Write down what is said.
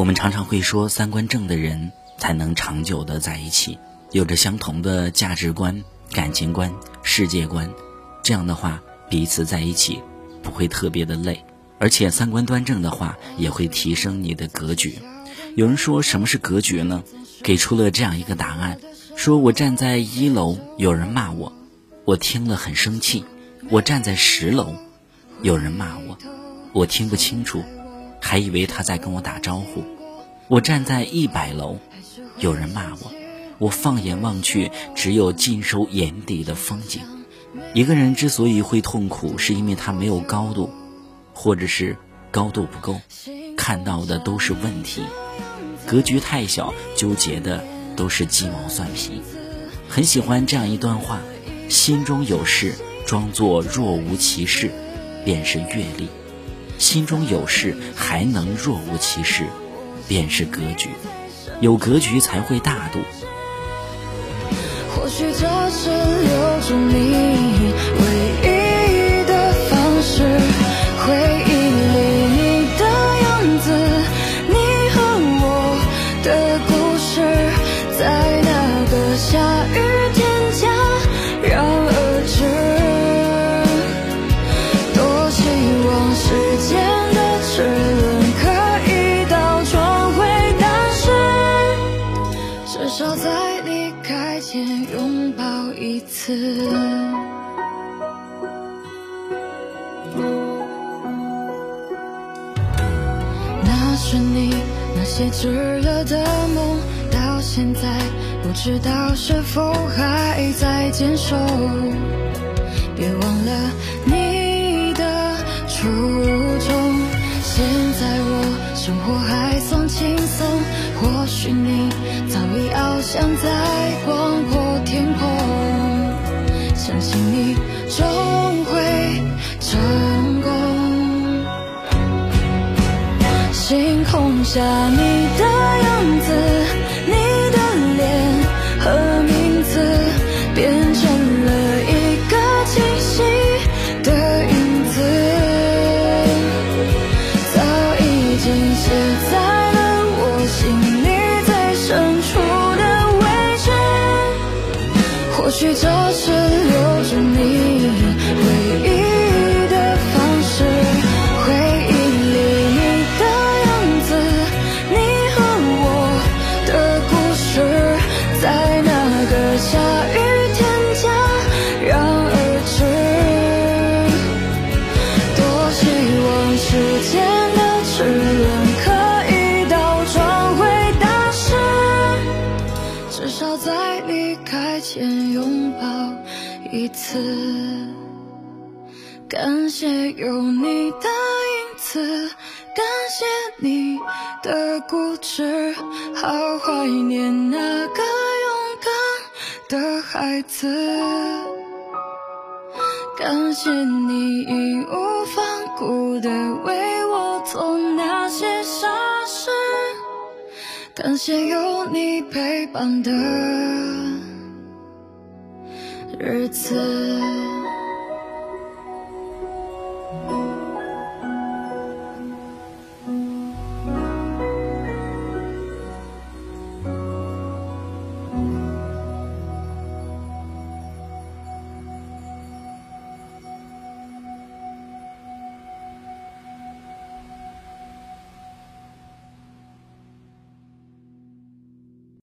我们常常会说，三观正的人才能长久的在一起，有着相同的价值观、感情观、世界观，这样的话，彼此在一起不会特别的累，而且三观端正的话，也会提升你的格局。有人说什么是格局呢？给出了这样一个答案：说我站在一楼，有人骂我，我听了很生气；我站在十楼，有人骂我，我听不清楚。还以为他在跟我打招呼。我站在一百楼，有人骂我。我放眼望去，只有尽收眼底的风景。一个人之所以会痛苦，是因为他没有高度，或者是高度不够，看到的都是问题，格局太小，纠结的都是鸡毛蒜皮。很喜欢这样一段话：心中有事，装作若无其事，便是阅历。心中有事还能若无其事，便是格局。有格局才会大度。或许这是留住你唯一的方式。回忆里你的样子，你和我的故事，在那个下雨至少在离开前拥抱一次。那是你那些炙热的梦，到现在不知道是否还在坚守。或许你早已翱翔在广阔天空。相信你终会成功。星空下你少在离开前拥抱一次。感谢有你的影子，感谢你的固执，好怀念那个勇敢的孩子。感谢你感谢有你陪伴的日子。